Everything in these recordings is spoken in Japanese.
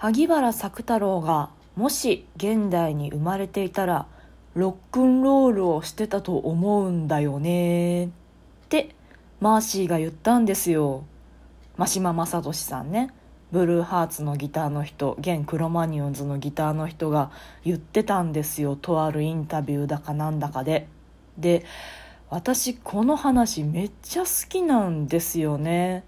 萩原作太郎がもし現代に生まれていたらロックンロールをしてたと思うんだよね。ってマーシーが言ったんですよ。真島正俊さんね。ブルーハーツのギターの人現クロマニオンズのギターの人が言ってたんですよ。とあるインタビューだかなんだかで。で私この話めっちゃ好きなんですよね。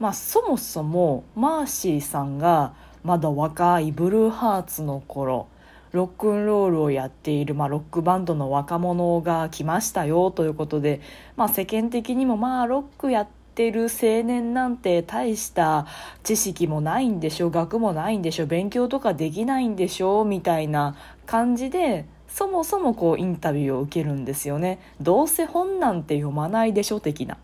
まあそもそもマーシーさんがまだ若いブルーハーツの頃ロックンロールをやっている、まあ、ロックバンドの若者が来ましたよということで、まあ、世間的にもまあロックやってる青年なんて大した知識もないんでしょ学もないんでしょ勉強とかできないんでしょみたいな感じでそもそもこうインタビューを受けるんですよね。どうせ本なんて読まないでしょ的な。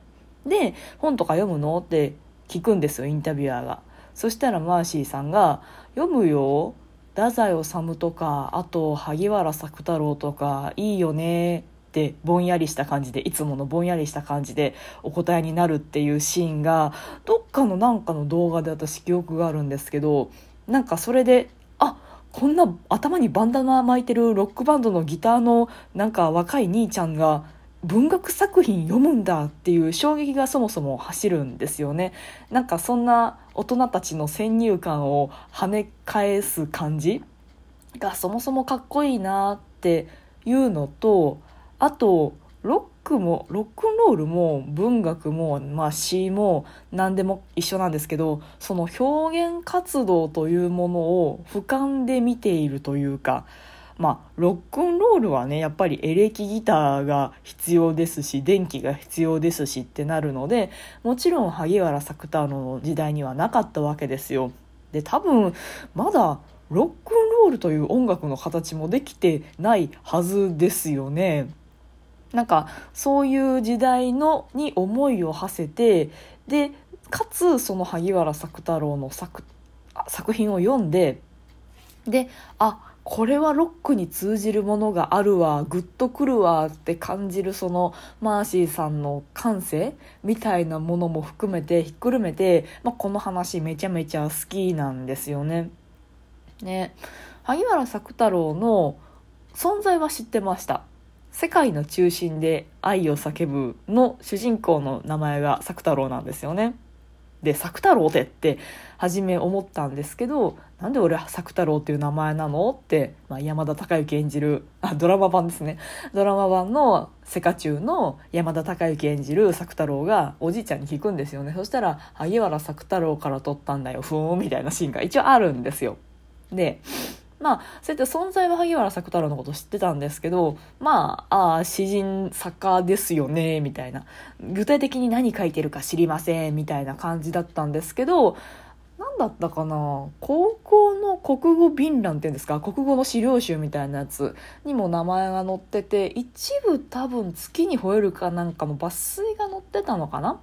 で本とか読むの？って聞くんですよインタビュアーが。そしたらマーシーさんが「読むよ太宰治とかあと萩原作太郎とかいいよね」ってぼんやりした感じでいつものぼんやりした感じでお答えになるっていうシーンがどっかのなんかの動画で私記憶があるんですけどなんかそれであこんな頭にバンダナ巻いてるロックバンドのギターのなんか若い兄ちゃんが文学作品読むんだっていう衝撃がそもそも走るんですよね。なんかそんな大人たちの先入観を跳ね返す感じがそもそもかっこいいなっていうのとあとロックもロックンロールも文学も、まあ、詩も何でも一緒なんですけどその表現活動というものを俯瞰で見ているというかまあ、ロックンロールはねやっぱりエレキギターが必要ですし電気が必要ですしってなるのでもちろん萩原作太郎の時代にはなかったわけですよ。で多分まだロックンロールという音楽の形もできてないはずですよね。なんかそういう時代のに思いを馳せてでかつその萩原作太郎の作作品を読んでであこれはロックに通じるものがあるわグッとくるわって感じるそのマーシーさんの感性みたいなものも含めてひっくるめて、まあ、この話めちゃめちゃ好きなんですよね。ね萩原作太郎の存在は知ってました。世界の中心で愛を叫ぶの主人公の名前が作太郎なんですよね。で作太郎でって初め思ったんですけどなんで俺作太郎っていう名前なのって、まあ、山田孝之演じるあドラマ版ですね。ドラマ版のセカチュウの山田孝之演じる作太郎がおじいちゃんに聞くんですよね。そしたら萩原作太郎から撮ったんだよ。ふーんみたいなシーンが一応あるんですよ。でまあ、そうやって存在は萩原作太郎のこと知ってたんですけど、まあ、ああ、詩人作家ですよね、みたいな。具体的に何書いてるか知りません、みたいな感じだったんですけど、何だったかな？高校の国語便覧っていうんですか？国語の資料集みたいなやつにも名前が載ってて一部多分月に吠えるかなんかの抜粋が載ってたのかな？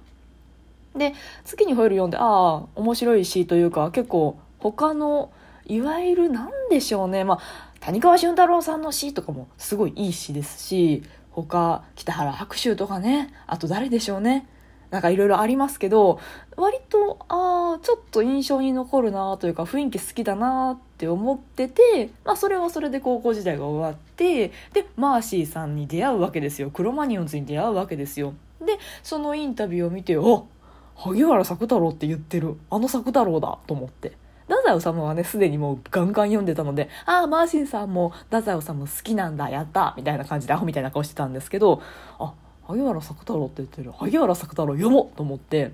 で月に吠える読んでああ面白い詩というか結構他のいわゆる何でしょうね。まあ谷川俊太郎さんの詩とかもすごいいい詩ですし他北原白秋とかねあと誰でしょうね。なんかいろいろありますけど割とああちょっと印象に残るなというか雰囲気好きだなって思ってて、まあ、それはそれで高校時代が終わってでマーシーさんに出会うわけですよ。クロマニオンズに出会うわけですよ。でそのインタビューを見てお萩原作太郎って言ってる。あの作太郎だと思って。太宰治はね、すでにもうガンガン読んでたので、ああ、マーシンさんも太宰治好きなんだ、やったみたいな感じでアホみたいな顔してたんですけど、あ、萩原作太郎って言ってる。萩原作太郎読もうと思って、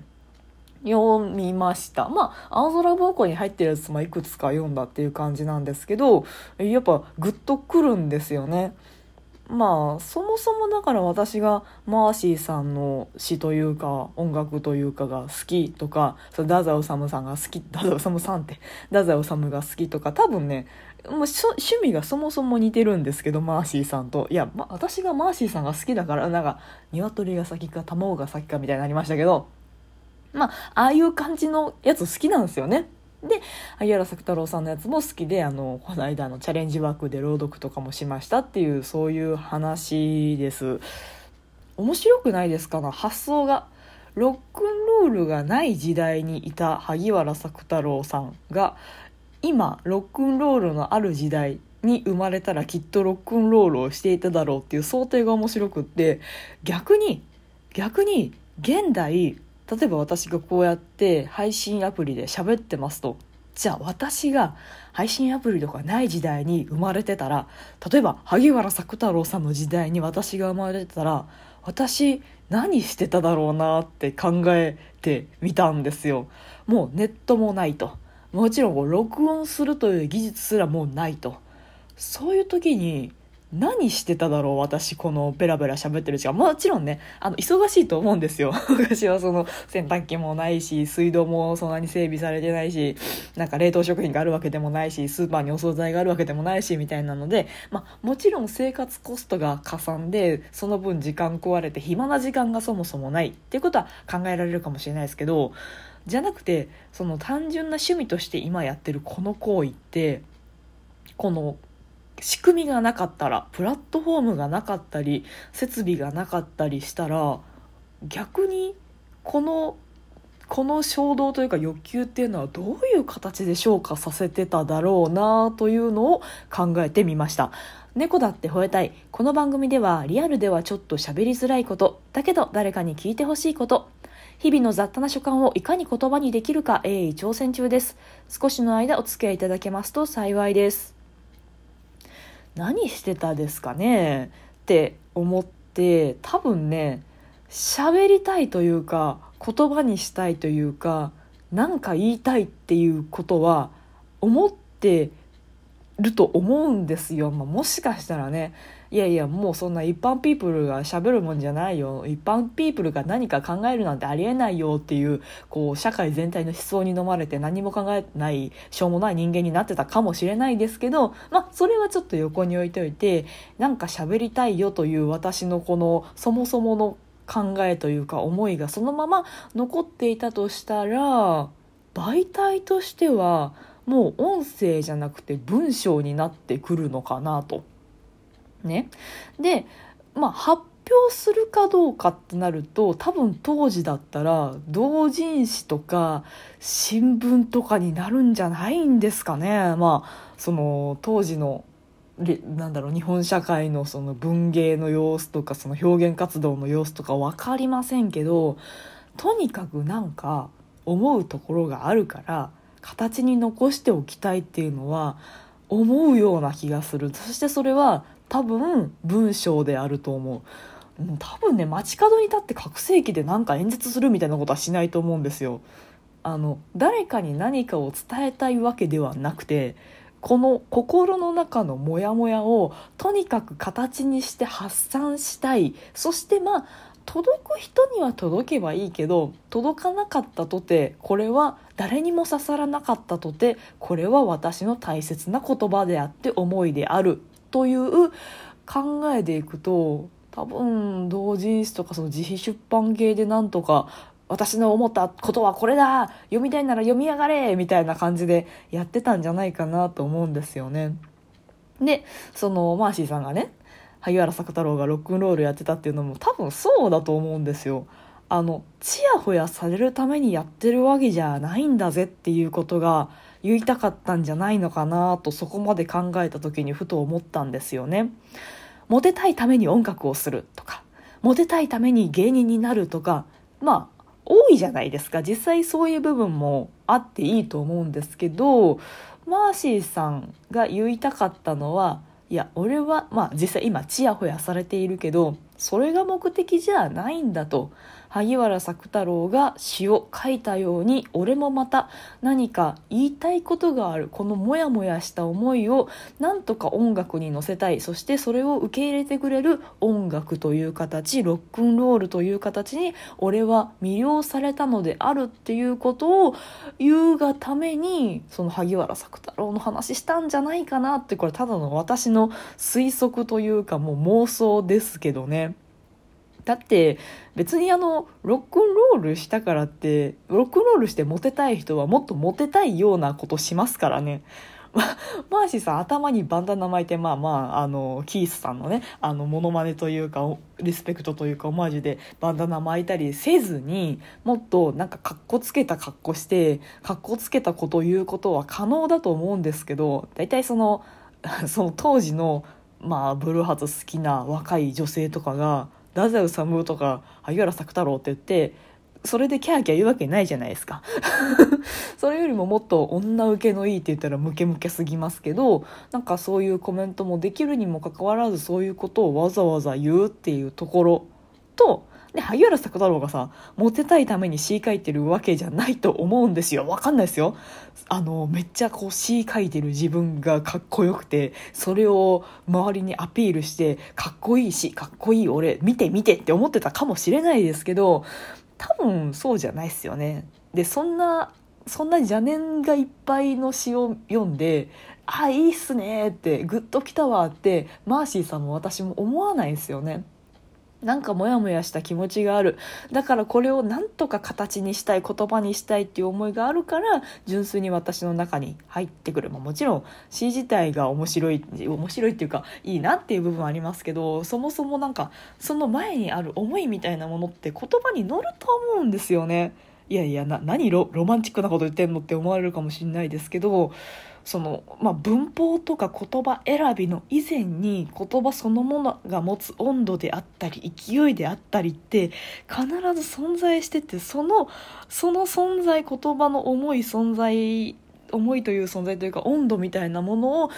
読みました。まあ、青空暴行に入ってるやつもいくつか読んだっていう感じなんですけど、やっぱグッとくるんですよね。まあそもそもだから私がマーシーさんの詩というか音楽というかが好きとかそ太宰治さんが好き太宰治さんって太宰治が好きとか多分ねもう趣味がそもそも似てるんですけどマーシーさんといや、ま、私がマーシーさんが好きだからなんか鶏が先か卵が先かみたいになりましたけどまあああいう感じのやつ好きなんですよね。で萩原作太郎さんのやつも好きであのこの間のチャレンジワークで朗読とかもしましたっていうそういう話です。面白くないですかな？発想が。ロックンロールがない時代にいた萩原作太郎さんが今ロックンロールのある時代に生まれたらきっとロックンロールをしていただろうっていう想定が面白くって逆に逆に現代例えば私がこうやって配信アプリで喋ってますとじゃあ私が配信アプリとかない時代に生まれてたら例えば萩原作太郎さんの時代に私が生まれてたら私何してただろうなって考えてみたんですよ。もうネットもないと。もちろん録音するという技術すらもうないと。そういう時に何してただろう私このベラベラ喋ってる時間。もちろんねあの忙しいと思うんですよ。私はその洗濯機もないし水道もそんなに整備されてないしなんか冷凍食品があるわけでもないしスーパーにお惣菜があるわけでもないしみたいなので、まあ、もちろん生活コストがかさんでその分時間壊れて暇な時間がそもそもない。っていうことは考えられるかもしれないですけどじゃなくてその単純な趣味として今やってるこの行為ってこの仕組みがなかったらプラットフォームがなかったり設備がなかったりしたら逆にこのこの衝動というか欲求っていうのはどういう形で昇華させてただろうなというのを考えてみました。猫だって吠えたい。この番組ではリアルではちょっと喋りづらいことだけど誰かに聞いてほしいこと。日々の雑多な所感をいかに言葉にできるか鋭意挑戦中です。少しの間お付き合いいただけますと幸いです。何してたですかね？って思って多分ね喋りたいというか言葉にしたいというか何か言いたいっていうことは思ってると思うんですよ、まあ、もしかしたらねいやいやもうそんな一般ピープルがしゃべるもんじゃないよ一般ピープルが何か考えるなんてありえないよっていうこう社会全体の思想に飲まれて何も考えないしょうもない人間になってたかもしれないですけどまあそれはちょっと横に置いておいてなんか喋りたいよという私のこのそもそもの考えというか思いがそのまま残っていたとしたら媒体としてはもう音声じゃなくて文章になってくるのかなと。ね。で、まあ、発表するかどうかってなると多分当時だったら同人誌とか新聞とかになるんじゃないんですかね。まあその当時のなんだろう日本社会のその文芸の様子とかその表現活動の様子とか分かりませんけどとにかくなんか思うところがあるから形に残しておきたいっていうのは思うような気がする。そしてそれは多分文章であると思う。多分ね街角に立って拡声器で何か演説するみたいなことはしないと思うんですよ。あの誰かに何かを伝えたいわけではなくてこの心の中のモヤモヤをとにかく形にして発散したい。そしてまあ届く人には届けばいいけど届かなかったとてこれは誰にも刺さらなかったとてこれは私の大切な言葉であって思いであるという考えでいくと多分同人誌とかその自費出版系でなんとか私の思ったことはこれだ読みたいなら読みやがれみたいな感じでやってたんじゃないかなと思うんですよね。でそのマーシーさんがね萩原作太郎がロックンロールやってたっていうのも多分そうだと思うんですよ。あのちやほやされるためにやってるわけじゃないんだぜっていうことが言いたかったんじゃないのかなとそこまで考えた時にふと思ったんですよね。モテたいために音楽をするとかモテたいために芸人になるとかまあ多いじゃないですか実際そういう部分もあっていいと思うんですけどマーシーさんが言いたかったのはいや俺はまあ実際今ちやほやされているけどそれが目的じゃないんだと。萩原作太郎が詩を書いたように俺もまた何か言いたいことがあるこのモヤモヤした思いをなんとか音楽に乗せたいそしてそれを受け入れてくれる音楽という形ロックンロールという形に俺は魅了されたのであるっていうことを言うがためにその萩原作太郎の話したんじゃないかなってこれただの私の推測というかもう妄想ですけどね。だって別にあのロックンロールしたからってロックンロールしてモテたい人はもっとモテたいようなことしますからね。マーシーさん頭にバンダナ巻いてまあまああのキースさんのねあのモノマネというかリスペクトというかオマージュでバンダナ巻いたりせずにもっとなんかかっこつけた格好してかっこつけたことを言うことは可能だと思うんですけど大体その その当時のまあブルーハーツ好きな若い女性とかが「太宰治とか萩原作太郎」って言ってそれでキャーキャー言うわけないじゃないですか。それよりももっと女受けのいいって言ったらムケムケすぎますけどなんかそういうコメントもできるにもかかわらずそういうことをわざわざ言うっていうところとで萩原作太郎がさモテたいために詩書いてるわけじゃないと思うんですよ。わかんないですよ。あのめっちゃこう詩書いてる自分がかっこよくてそれを周りにアピールしてかっこいいしかっこいい俺見て見てって思ってたかもしれないですけど多分そうじゃないっすよね。でそんなそんな邪念がいっぱいの詩を読んで「あいいっすね」ってグッときたわってマーシーさんも私も思わないですよね。なんかモヤモヤした気持ちがあるだからこれをなんとか形にしたい言葉にしたいっていう思いがあるから純粋に私の中に入ってくる、ま、もちろん詩自体が面白い面白いっていうかいいなっていう部分ありますけどそもそもなんかその前にある思いみたいなものって言葉に乗ると思うんですよね。いやいやな何ロマンチックなこと言ってんのって思われるかもしれないですけどその、まあ、文法とか言葉選びの以前に言葉そのものが持つ温度であったり勢いであったりって必ず存在しててそのその存在言葉の重い存在思いという存在というか温度みたいなものを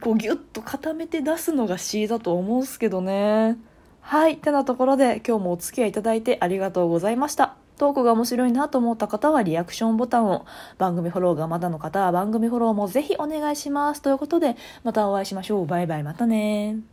こうギュッと固めて出すのが詩だと思うんすけどね。はい。てなところで今日もお付き合いいただいてありがとうございました。トークが面白いなと思った方はリアクションボタンを、番組フォローがまだの方は番組フォローもぜひお願いします。ということで、またお会いしましょう。バイバイ、またね